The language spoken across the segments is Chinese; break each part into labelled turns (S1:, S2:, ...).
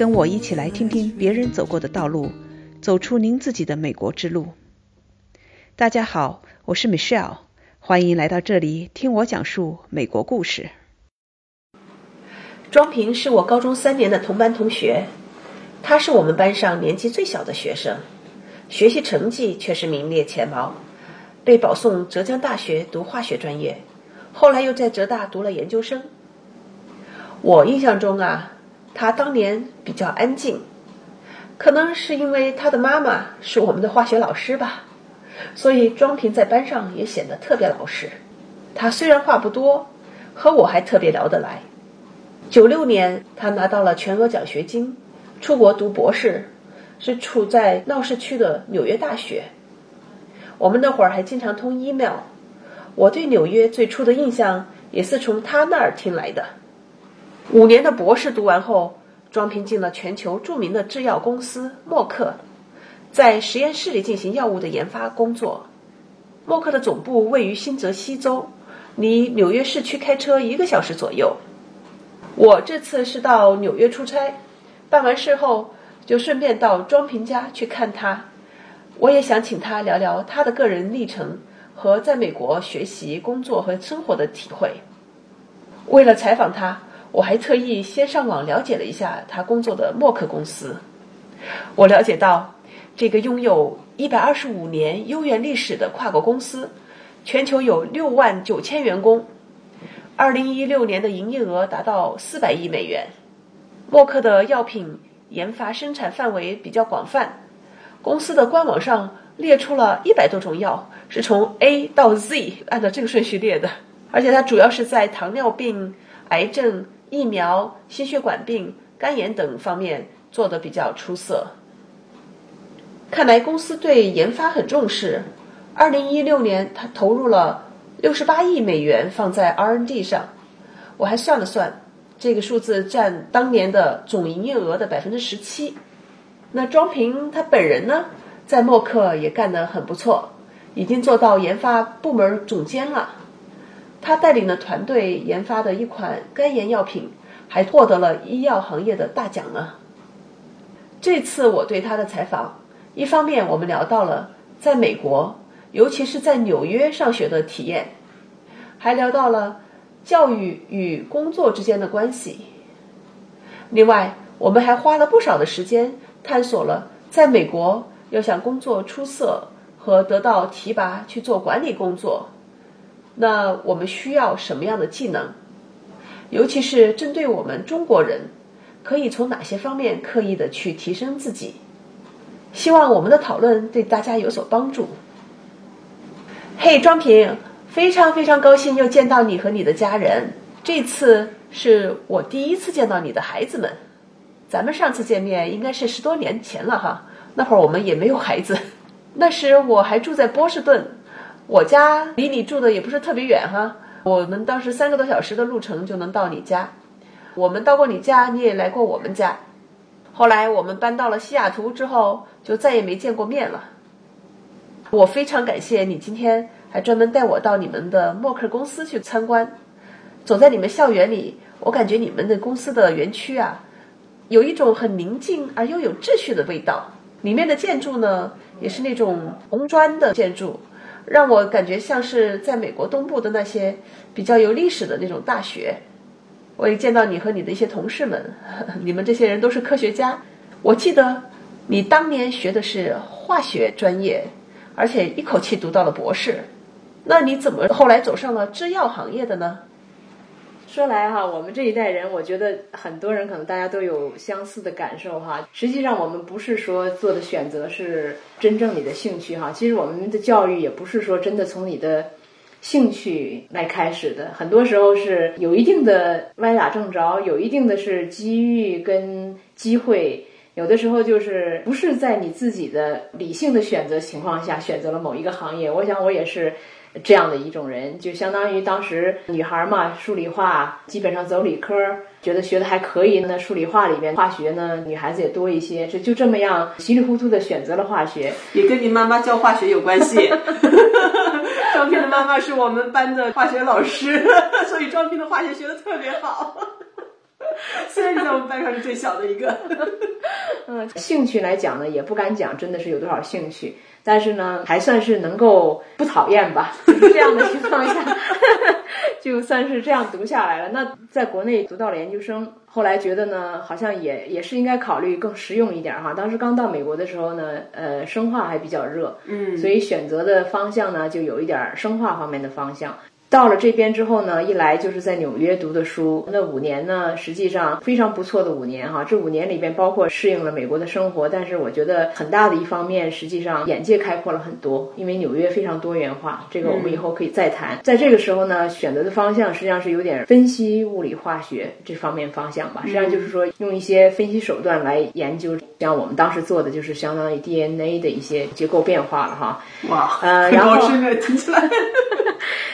S1: 跟我一起来听听别人走过的道路，走出您自己的美国之路。大家好，我是 Michelle，欢迎来到这里听我讲述美国故事。
S2: 庄平是我高中三年的同班同学，他是我们班上年纪最小的学生，学习成绩却是名列前茅，被保送浙江大学读化学专业，后来又在浙大读了研究生。我印象中啊，他当年比较安静，可能是因为他的妈妈是我们的化学老师吧，所以庄平在班上也显得特别老实。他虽然话不多，和我还特别聊得来。九六年，他拿到了全额奖学金，出国读博士，是处在闹市区的纽约大学。我们那会儿还经常通 email，我对纽约最初的印象也是从他那儿听来的。五年的博士读完后，庄平进了全球著名的制药公司默克，在实验室里进行药物的研发工作。默克的总部位于新泽西州，离纽约市区开车一个小时左右。我这次是到纽约出差，办完事后就顺便到庄平家去看他。我也想请他聊聊他的个人历程和在美国学习、工作和生活的体会。为了采访他。我还特意先上网了解了一下他工作的默克公司。我了解到，这个拥有一百二十五年悠远历史的跨国公司，全球有六万九千员工，二零一六年的营业额达到四百亿美元。默克的药品研发生产范围比较广泛，公司的官网上列出了一百多种药，是从 A 到 Z 按照这个顺序列的，而且它主要是在糖尿病、癌症。疫苗、心血管病、肝炎等方面做得比较出色。看来公司对研发很重视。二零一六年，他投入了六十八亿美元放在 R&D 上。我还算了算，这个数字占当年的总营业额的百分之十七。那庄平他本人呢，在默克也干得很不错，已经做到研发部门总监了。他带领的团队研发的一款肝炎药品，还获得了医药行业的大奖呢。这次我对他的采访，一方面我们聊到了在美国，尤其是在纽约上学的体验，还聊到了教育与工作之间的关系。另外，我们还花了不少的时间探索了在美国要想工作出色和得到提拔去做管理工作。那我们需要什么样的技能？尤其是针对我们中国人，可以从哪些方面刻意的去提升自己？希望我们的讨论对大家有所帮助。嘿，庄平，非常非常高兴又见到你和你的家人。这次是我第一次见到你的孩子们。咱们上次见面应该是十多年前了哈，那会儿我们也没有孩子，那时我还住在波士顿。我家离你住的也不是特别远哈，我们当时三个多小时的路程就能到你家。我们到过你家，你也来过我们家。后来我们搬到了西雅图之后，就再也没见过面了。我非常感谢你今天还专门带我到你们的默克公司去参观。走在你们校园里，我感觉你们的公司的园区啊，有一种很宁静而又有秩序的味道。里面的建筑呢，也是那种红砖的建筑。让我感觉像是在美国东部的那些比较有历史的那种大学。我也见到你和你的一些同事们，你们这些人都是科学家。我记得你当年学的是化学专业，而且一口气读到了博士。那你怎么后来走上了制药行业的呢？
S3: 说来哈，我们这一代人，我觉得很多人可能大家都有相似的感受哈。实际上，我们不是说做的选择是真正你的兴趣哈。其实我们的教育也不是说真的从你的兴趣来开始的，很多时候是有一定的歪打正着，有一定的是机遇跟机会，有的时候就是不是在你自己的理性的选择情况下选择了某一个行业。我想我也是。这样的一种人，就相当于当时女孩嘛，数理化基本上走理科，觉得学的还可以。那数理化里边，化学呢，女孩子也多一些，就就这么样稀里糊涂的选择了化学，
S2: 也跟你妈妈教化学有关系。张平的妈妈是我们班的化学老师，所以张平的化学学的特别好。虽然你在我们班上是最小的一个。
S3: 嗯，兴趣来讲呢，也不敢讲真的是有多少兴趣，但是呢，还算是能够不讨厌吧。这样的情况下，就算是这样读下来了。那在国内读到了研究生，后来觉得呢，好像也也是应该考虑更实用一点哈。当时刚到美国的时候呢，呃，生化还比较热，
S2: 嗯，
S3: 所以选择的方向呢，就有一点生化方面的方向。到了这边之后呢，一来就是在纽约读的书，那五年呢，实际上非常不错的五年哈。这五年里边包括适应了美国的生活，但是我觉得很大的一方面，实际上眼界开阔了很多，因为纽约非常多元化。这个我们以后可以再谈。在这个时候呢，选择的方向实际上是有点分析物理化学这方面方向吧。实际上就是说用一些分析手段来研究，像我们当时做的就是相当于 DNA 的一些结构变化了哈。
S2: 哇，
S3: 呃，然后
S2: 听起来。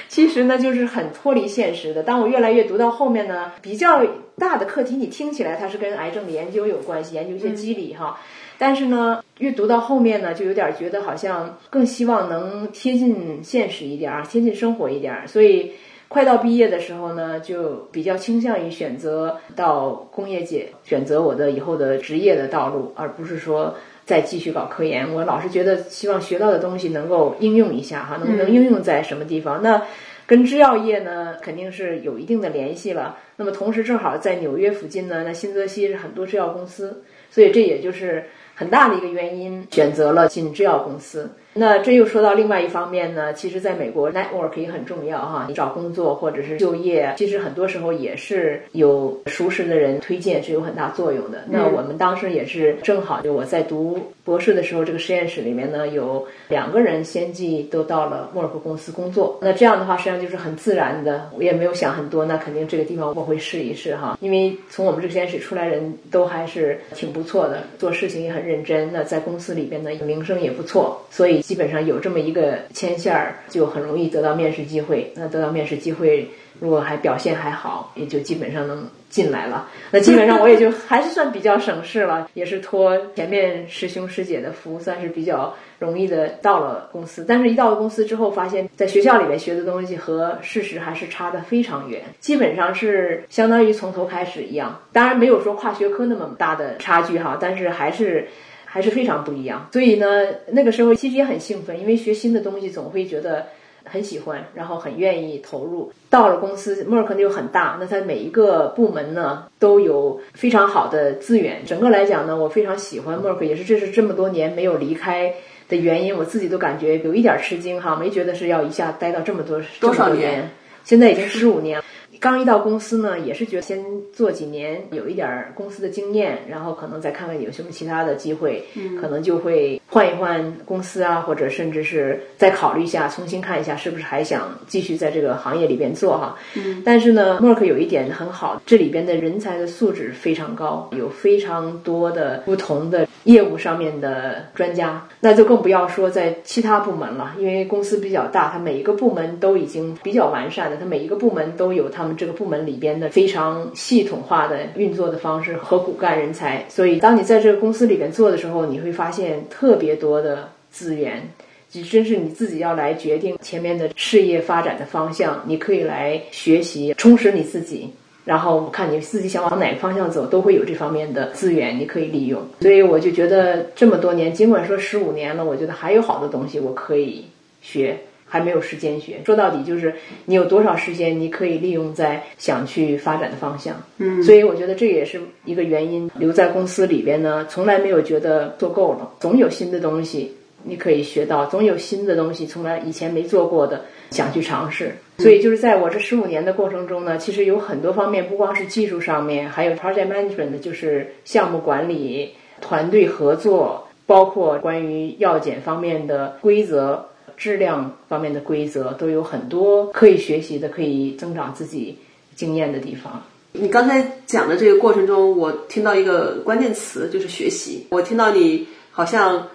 S3: 其实呢，就是很脱离现实的。当我越来越读到后面呢，比较大的课题，你听起来它是跟癌症的研究有关系，研究一些机理哈。但是呢，越读到后面呢，就有点觉得好像更希望能贴近现实一点儿，贴近生活一点儿。所以快到毕业的时候呢，就比较倾向于选择到工业界，选择我的以后的职业的道路，而不是说。再继续搞科研，我老是觉得希望学到的东西能够应用一下哈，能不能应用在什么地方？那跟制药业呢肯定是有一定的联系了。那么同时正好在纽约附近呢，那新泽西是很多制药公司，所以这也就是很大的一个原因，选择了进制药公司。那这又说到另外一方面呢，其实在美国 network 也很重要哈，你找工作或者是就业，其实很多时候也是有熟识的人推荐是有很大作用的。那我们当时也是正好就我在读博士的时候，这个实验室里面呢有两个人先继都到了默尔克公司工作。那这样的话实际上就是很自然的，我也没有想很多，那肯定这个地方我会试一试哈，因为从我们这个实验室出来人都还是挺不错的，做事情也很认真。那在公司里边呢名声也不错，所以。基本上有这么一个牵线儿，就很容易得到面试机会。那得到面试机会，如果还表现还好，也就基本上能进来了。那基本上我也就还是算比较省事了，也是托前面师兄师姐的福，算是比较容易的到了公司。但是，一到了公司之后，发现在学校里面学的东西和事实还是差的非常远，基本上是相当于从头开始一样。当然没有说跨学科那么大的差距哈，但是还是。还是非常不一样，所以呢，那个时候其实也很兴奋，因为学新的东西总会觉得很喜欢，然后很愿意投入。到了公司，默克又很大，那它每一个部门呢都有非常好的资源。整个来讲呢，我非常喜欢默克，也是这是这么多年没有离开的原因。我自己都感觉有一点吃惊哈，没觉得是要一下待到这么多
S2: 多少年，
S3: 现在已经十五年。刚一到公司呢，也是觉得先做几年，有一点公司的经验，然后可能再看看有什么其他的机会，可能就会换一换公司啊，或者甚至是再考虑一下，重新看一下是不是还想继续在这个行业里边做哈。但是呢，默克有一点很好，这里边的人才的素质非常高，有非常多的不同的业务上面的专家，那就更不要说在其他部门了，因为公司比较大，它每一个部门都已经比较完善的，它每一个部门都有它。我们这个部门里边的非常系统化的运作的方式和骨干人才，所以当你在这个公司里边做的时候，你会发现特别多的资源，就真是你自己要来决定前面的事业发展的方向。你可以来学习，充实你自己，然后看你自己想往哪个方向走，都会有这方面的资源你可以利用。所以我就觉得这么多年，尽管说十五年了，我觉得还有好多东西我可以学。还没有时间学，说到底就是你有多少时间，你可以利用在想去发展的方向。
S2: 嗯，
S3: 所以我觉得这也是一个原因。留在公司里边呢，从来没有觉得做够了，总有新的东西你可以学到，总有新的东西从来以前没做过的想去尝试。所以就是在我这十五年的过程中呢，其实有很多方面，不光是技术上面，还有 project management，就是项目管理、团队合作，包括关于药检方面的规则。质量方面的规则都有很多可以学习的，可以增长自己经验的地方。
S2: 你刚才讲的这个过程中，我听到一个关键词，就是学习。我听到你好像。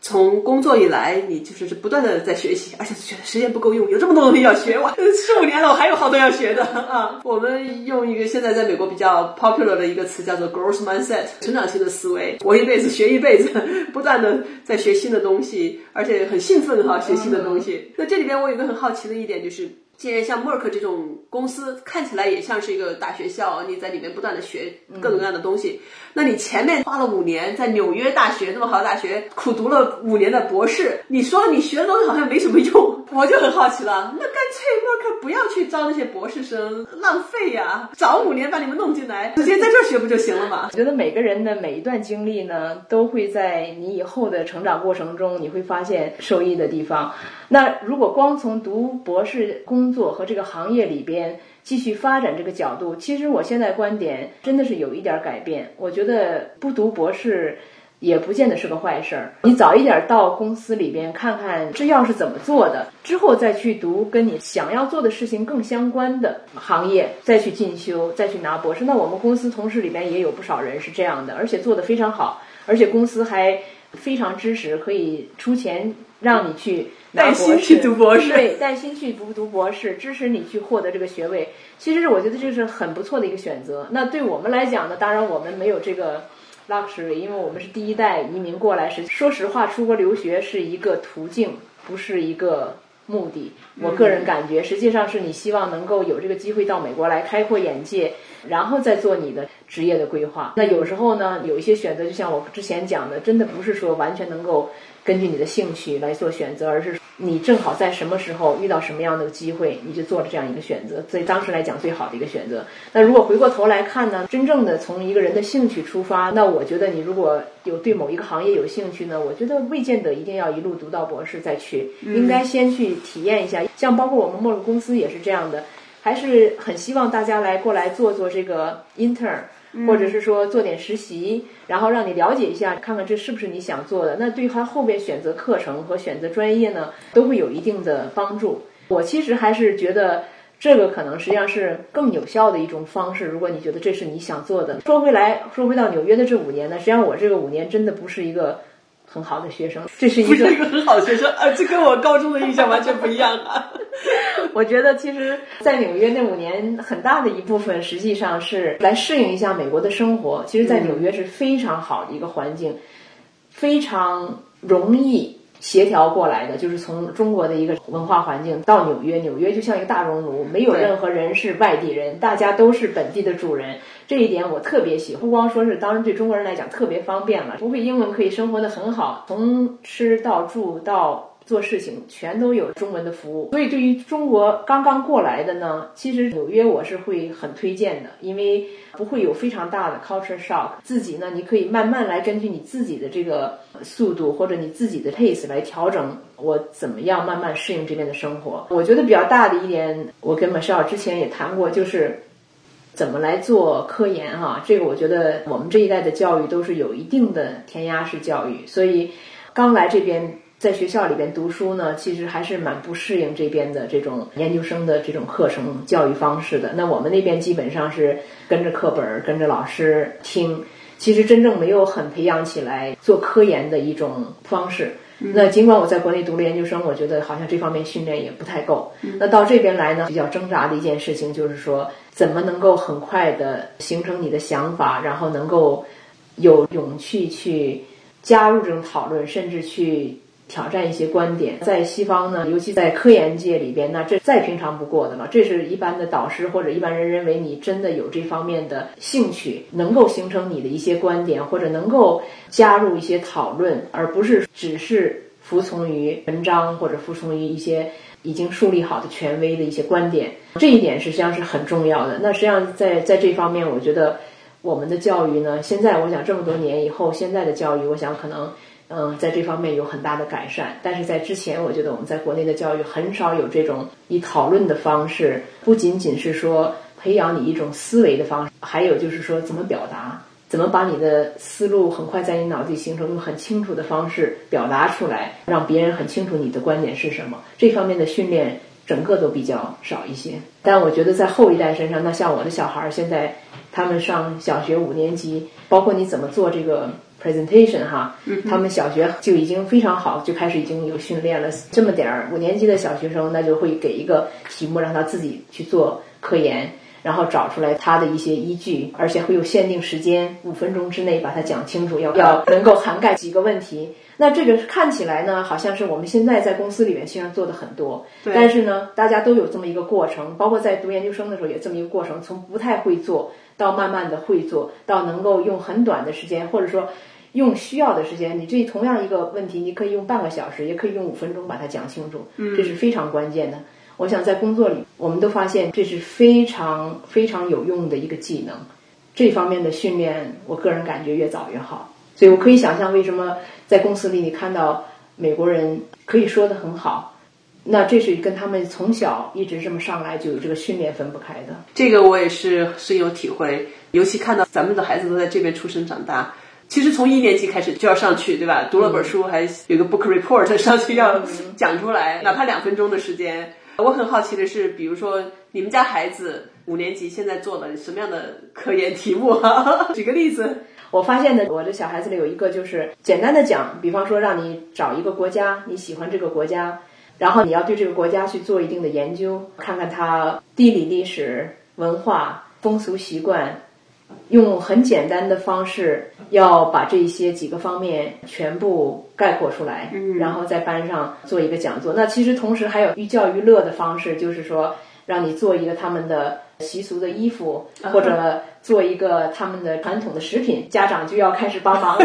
S2: 从工作以来，你就是不断的在学习，而且觉得时间不够用，有这么多东西要学。我，十五年了，我还有好多要学的啊！我们用一个现在在美国比较 popular 的一个词叫做 growth mindset，成长性的思维，活一辈子学一辈子，不断的在学新的东西，而且很兴奋哈，学新的东西。那这里边我有个很好奇的一点就是。
S4: 既然像默克这种公司看起来也像是一个大学校，你在里面不断的学各种各样的东西，那你前面花了五年在纽约大学这么好的大学苦读了五年的博士，你说你学的东西好像没什么用，我就很好奇了，那干脆默克不要去招那些博士生，浪费呀，早五年把你们弄进来，直接在这儿学不就行了吗？
S3: 我觉得每个人的每一段经历呢，都会在你以后的成长过程中，你会发现受益的地方。那如果光从读博士工作和这个行业里边继续发展这个角度，其实我现在观点真的是有一点改变。我觉得不读博士也不见得是个坏事儿。你早一点到公司里边看看制药是怎么做的，之后再去读跟你想要做的事情更相关的行业，再去进修，再去拿博士。那我们公司同事里边也有不少人是这样的，而且做得非常好，而且公司还非常支持，可以出钱让你去。
S4: 带薪去读博士，
S3: 对，带薪去读读博士，支持你去获得这个学位。其实我觉得这是很不错的一个选择。那对我们来讲呢，当然我们没有这个 luxury，因为我们是第一代移民过来。是说实话，出国留学是一个途径，不是一个目的。我个人感觉，实际上是你希望能够有这个机会到美国来开阔眼界，然后再做你的职业的规划。那有时候呢，有一些选择，就像我之前讲的，真的不是说完全能够。根据你的兴趣来做选择，而是你正好在什么时候遇到什么样的机会，你就做了这样一个选择。所以当时来讲，最好的一个选择。那如果回过头来看呢？真正的从一个人的兴趣出发，那我觉得你如果有对某一个行业有兴趣呢，我觉得未见得一定要一路读到博士再去，应该先去体验一下。像包括我们陌路公司也是这样的，还是很希望大家来过来做做这个 intern。或者是说做点实习，然后让你了解一下，看看这是不是你想做的。那对他后边选择课程和选择专业呢，都会有一定的帮助。我其实还是觉得这个可能实际上是更有效的一种方式。如果你觉得这是你想做的，说回来说回到纽约的这五年呢，实际上我这个五年真的不是一个。很好的学生，这是一个一
S4: 个很好的学生啊！这跟我高中的印象完全不一样啊！
S3: 我觉得其实，在纽约那五年，很大的一部分实际上是来适应一下美国的生活。其实，在纽约是非常好的一个环境，非常容易。协调过来的，就是从中国的一个文化环境到纽约，纽约就像一个大熔炉，没有任何人是外地人，大家都是本地的主人。这一点我特别喜欢，不光说是当然对中国人来讲特别方便了，不会英文可以生活的很好，从吃到住到。做事情全都有中文的服务，所以对于中国刚刚过来的呢，其实纽约我是会很推荐的，因为不会有非常大的 culture shock。自己呢，你可以慢慢来，根据你自己的这个速度或者你自己的 pace 来调整，我怎么样慢慢适应这边的生活。我觉得比较大的一点，我跟 Michelle 之前也谈过，就是怎么来做科研哈。这个我觉得我们这一代的教育都是有一定的填鸭式教育，所以刚来这边。在学校里边读书呢，其实还是蛮不适应这边的这种研究生的这种课程教育方式的。那我们那边基本上是跟着课本、跟着老师听，其实真正没有很培养起来做科研的一种方式。那尽管我在国内读了研究生，我觉得好像这方面训练也不太够。那到这边来呢，比较挣扎的一件事情就是说，怎么能够很快的形成你的想法，然后能够有勇气去加入这种讨论，甚至去。挑战一些观点，在西方呢，尤其在科研界里边，那这再平常不过的了。这是一般的导师或者一般人认为你真的有这方面的兴趣，能够形成你的一些观点，或者能够加入一些讨论，而不是只是服从于文章或者服从于一些已经树立好的权威的一些观点。这一点实际上是很重要的。那实际上在在这方面，我觉得我们的教育呢，现在我想这么多年以后，现在的教育，我想可能。嗯，在这方面有很大的改善，但是在之前，我觉得我们在国内的教育很少有这种以讨论的方式，不仅仅是说培养你一种思维的方式，还有就是说怎么表达，怎么把你的思路很快在你脑子里形成，用很清楚的方式表达出来，让别人很清楚你的观点是什么。这方面的训练整个都比较少一些。但我觉得在后一代身上，那像我的小孩儿现在，他们上小学五年级，包括你怎么做这个。Presentation 哈，他们小学就已经非常好，就开始已经有训练了。这么点儿五年级的小学生，那就会给一个题目让他自己去做科研，然后找出来它的一些依据，而且会有限定时间，五分钟之内把它讲清楚，要要能够涵盖几个问题。那这个看起来呢，好像是我们现在在公司里面实际上做的很多，但是呢，大家都有这么一个过程，包括在读研究生的时候也这么一个过程，从不太会做到慢慢的会做到能够用很短的时间，或者说用需要的时间，你这同样一个问题，你可以用半个小时，也可以用五分钟把它讲清楚，这是非常关键的。我想在工作里，我们都发现这是非常非常有用的一个技能，这方面的训练，我个人感觉越早越好。所以我可以想象，为什么在公司里你看到美国人可以说的很好，那这是跟他们从小一直这么上来就有这个训练分不开的。
S4: 这个我也是深有体会，尤其看到咱们的孩子都在这边出生长大，其实从一年级开始就要上去，对吧？读了本书，还有个 book report 上去要讲出来，哪怕两分钟的时间。我很好奇的是，比如说你们家孩子五年级现在做了什么样的科研题目？举个例子。
S3: 我发现呢，我的小孩子里有一个就是简单的讲，比方说让你找一个国家，你喜欢这个国家，然后你要对这个国家去做一定的研究，看看它地理、历史、文化、风俗习惯，用很简单的方式要把这些几个方面全部概括出来，然后在班上做一个讲座。那其实同时还有寓教于乐的方式，就是说让你做一个他们的。习俗的衣服，或者做一个他们的传统的食品，家长就要开始帮忙了。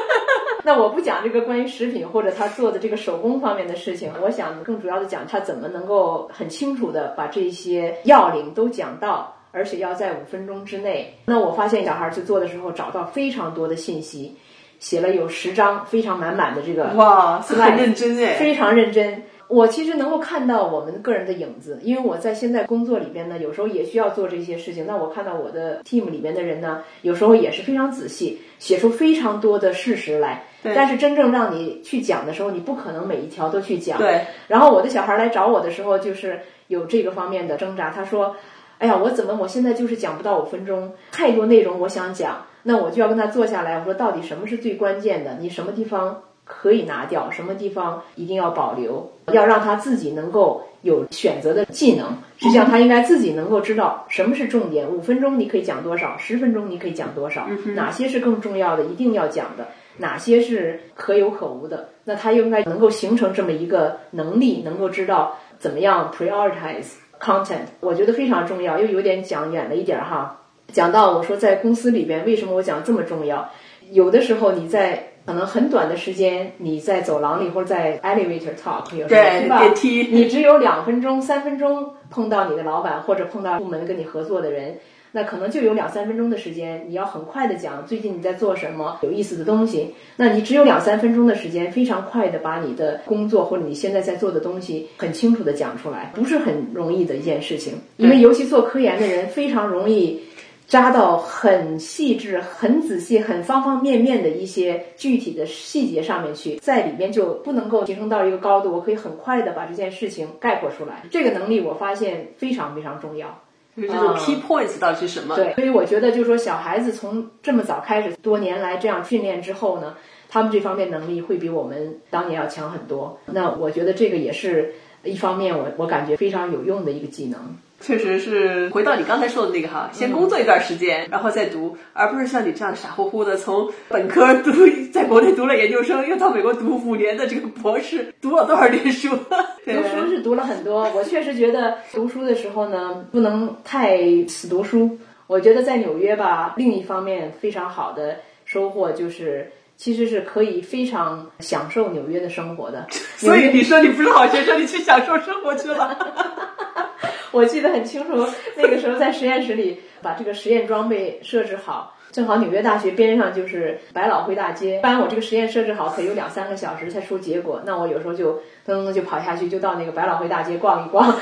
S3: 那我不讲这个关于食品或者他做的这个手工方面的事情，我想更主要的讲他怎么能够很清楚的把这些要领都讲到，而且要在五分钟之内。那我发现小孩去做的时候，找到非常多的信息，写了有十张非常满满的这个
S4: 哇，很认真哎，
S3: 非常认真。我其实能够看到我们个人的影子，因为我在现在工作里边呢，有时候也需要做这些事情。那我看到我的 team 里边的人呢，有时候也是非常仔细，写出非常多的事实来。但是真正让你去讲的时候，你不可能每一条都去讲。
S4: 对。
S3: 然后我的小孩来找我的时候，就是有这个方面的挣扎。他说：“哎呀，我怎么我现在就是讲不到五分钟，太多内容我想讲，那我就要跟他坐下来，我说到底什么是最关键的？你什么地方？”可以拿掉，什么地方一定要保留，要让他自己能够有选择的技能。实际上，他应该自己能够知道什么是重点。五分钟你可以讲多少，十分钟你可以讲多少，哪些是更重要的，一定要讲的，哪些是可有可无的。那他应该能够形成这么一个能力，能够知道怎么样 prioritize content。我觉得非常重要。又有点讲远了一点哈，讲到我说在公司里边为什么我讲这么重要？有的时候你在。可能很短的时间，你在走廊里或者在 elevator talk 有时候对吧？
S4: 电梯，
S3: 你只有两分钟、三分钟碰到你的老板或者碰到部门跟你合作的人，那可能就有两三分钟的时间，你要很快的讲最近你在做什么有意思的东西。那你只有两三分钟的时间，非常快的把你的工作或者你现在在做的东西很清楚的讲出来，不是很容易的一件事情。因为尤其做科研的人非常容易。扎到很细致、很仔细、很方方面面的一些具体的细节上面去，在里面就不能够提升到一个高度。我可以很快的把这件事情概括出来，这个能力我发现非常非常重要。
S4: 就是这种 key points 到底是什么？
S3: 对，所以我觉得就是说，小孩子从这么早开始，多年来这样训练之后呢，他们这方面能力会比我们当年要强很多。那我觉得这个也是一方面，我我感觉非常有用的一个技能。
S4: 确实是回到你刚才说的那个哈，先工作一段时间，然后再读，而不是像你这样傻乎乎的从本科读，在国内读了研究生，又到美国读五年的这个博士，读了多少年书？
S3: 读书是读了很多，我确实觉得读书的时候呢，不能太死读书。我觉得在纽约吧，另一方面非常好的收获就是，其实是可以非常享受纽约的生活的。
S4: 所以你说你不是好学生，你去享受生活去了。
S3: 我记得很清楚，那个时候在实验室里把这个实验装备设置好，正好纽约大学边上就是百老汇大街。一般我这个实验设置好，可有两三个小时才出结果，那我有时候就噔噔就跑下去，就到那个百老汇大街逛一逛。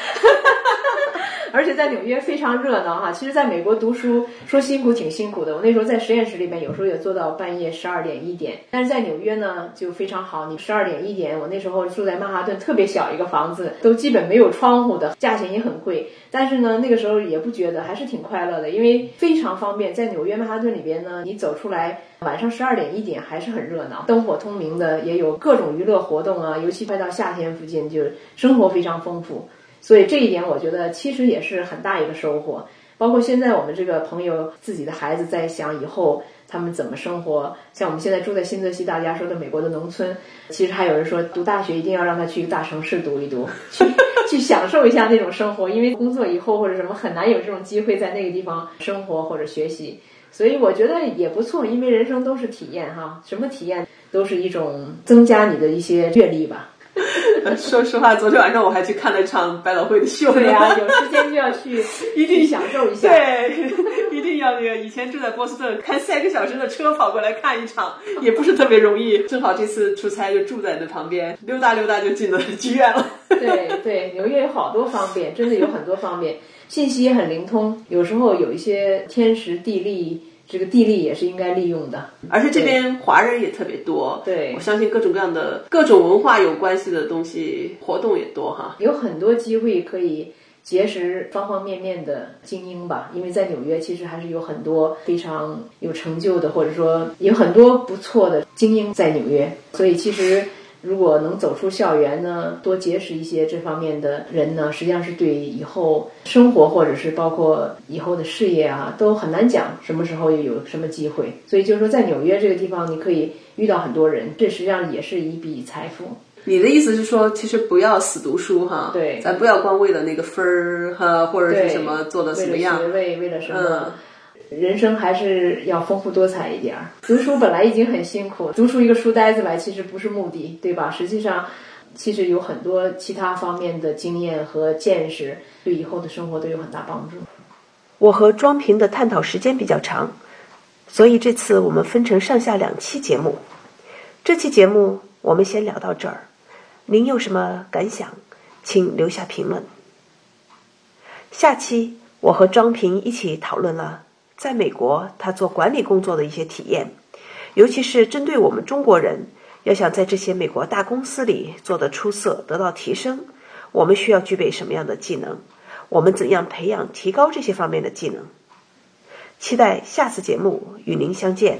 S3: 而且在纽约非常热闹哈，其实在美国读书说辛苦挺辛苦的。我那时候在实验室里面，有时候也做到半夜十二点一点。但是在纽约呢就非常好，你十二点一点，我那时候住在曼哈顿，特别小一个房子，都基本没有窗户的，价钱也很贵。但是呢那个时候也不觉得，还是挺快乐的，因为非常方便。在纽约曼哈顿里边呢，你走出来晚上十二点一点还是很热闹，灯火通明的，也有各种娱乐活动啊。尤其快到夏天附近，就生活非常丰富。所以这一点我觉得其实也是很大一个收获。包括现在我们这个朋友自己的孩子在想以后他们怎么生活。像我们现在住在新泽西，大家说的美国的农村，其实还有人说读大学一定要让他去大城市读一读，去去享受一下那种生活，因为工作以后或者什么很难有这种机会在那个地方生活或者学习。所以我觉得也不错，因为人生都是体验哈，什么体验都是一种增加你的一些阅历吧。
S4: 说实话，昨天晚上我还去看了一场百老汇的秀。
S3: 对呀、有时间就要去，
S4: 一定
S3: 享受一下。
S4: 对，一定要那个。以前住在波士顿，开三个小时的车跑过来看一场，也不是特别容易。正好这次出差就住在那旁边，溜达溜达就进了剧院了。
S3: 对对，纽约有好多方便，真的有很多方便，信息也很灵通。有时候有一些天时地利。这个地利也是应该利用的，
S4: 而且这边华人也特别多。
S3: 对，
S4: 我相信各种各样的各种文化有关系的东西活动也多哈，
S3: 有很多机会可以结识方方面面的精英吧。因为在纽约，其实还是有很多非常有成就的，或者说有很多不错的精英在纽约，所以其实。如果能走出校园呢，多结识一些这方面的人呢，实际上是对以后生活或者是包括以后的事业啊，都很难讲什么时候又有什么机会。所以就是说，在纽约这个地方，你可以遇到很多人，这实际上也是一笔财富。
S4: 你的意思是说，其实不要死读书哈，
S3: 对，
S4: 咱不要光为了那个分儿哈，或者是什么做的怎么样，
S3: 为了学位，为了什么。人生还是要丰富多彩一点儿。读书本来已经很辛苦，读出一个书呆子来其实不是目的，对吧？实际上，其实有很多其他方面的经验和见识，对以后的生活都有很大帮助。
S2: 我和庄平的探讨时间比较长，所以这次我们分成上下两期节目。这期节目我们先聊到这儿，您有什么感想，请留下评论。下期我和庄平一起讨论了。在美国，他做管理工作的一些体验，尤其是针对我们中国人，要想在这些美国大公司里做得出色、得到提升，我们需要具备什么样的技能？我们怎样培养、提高这些方面的技能？期待下次节目与您相见。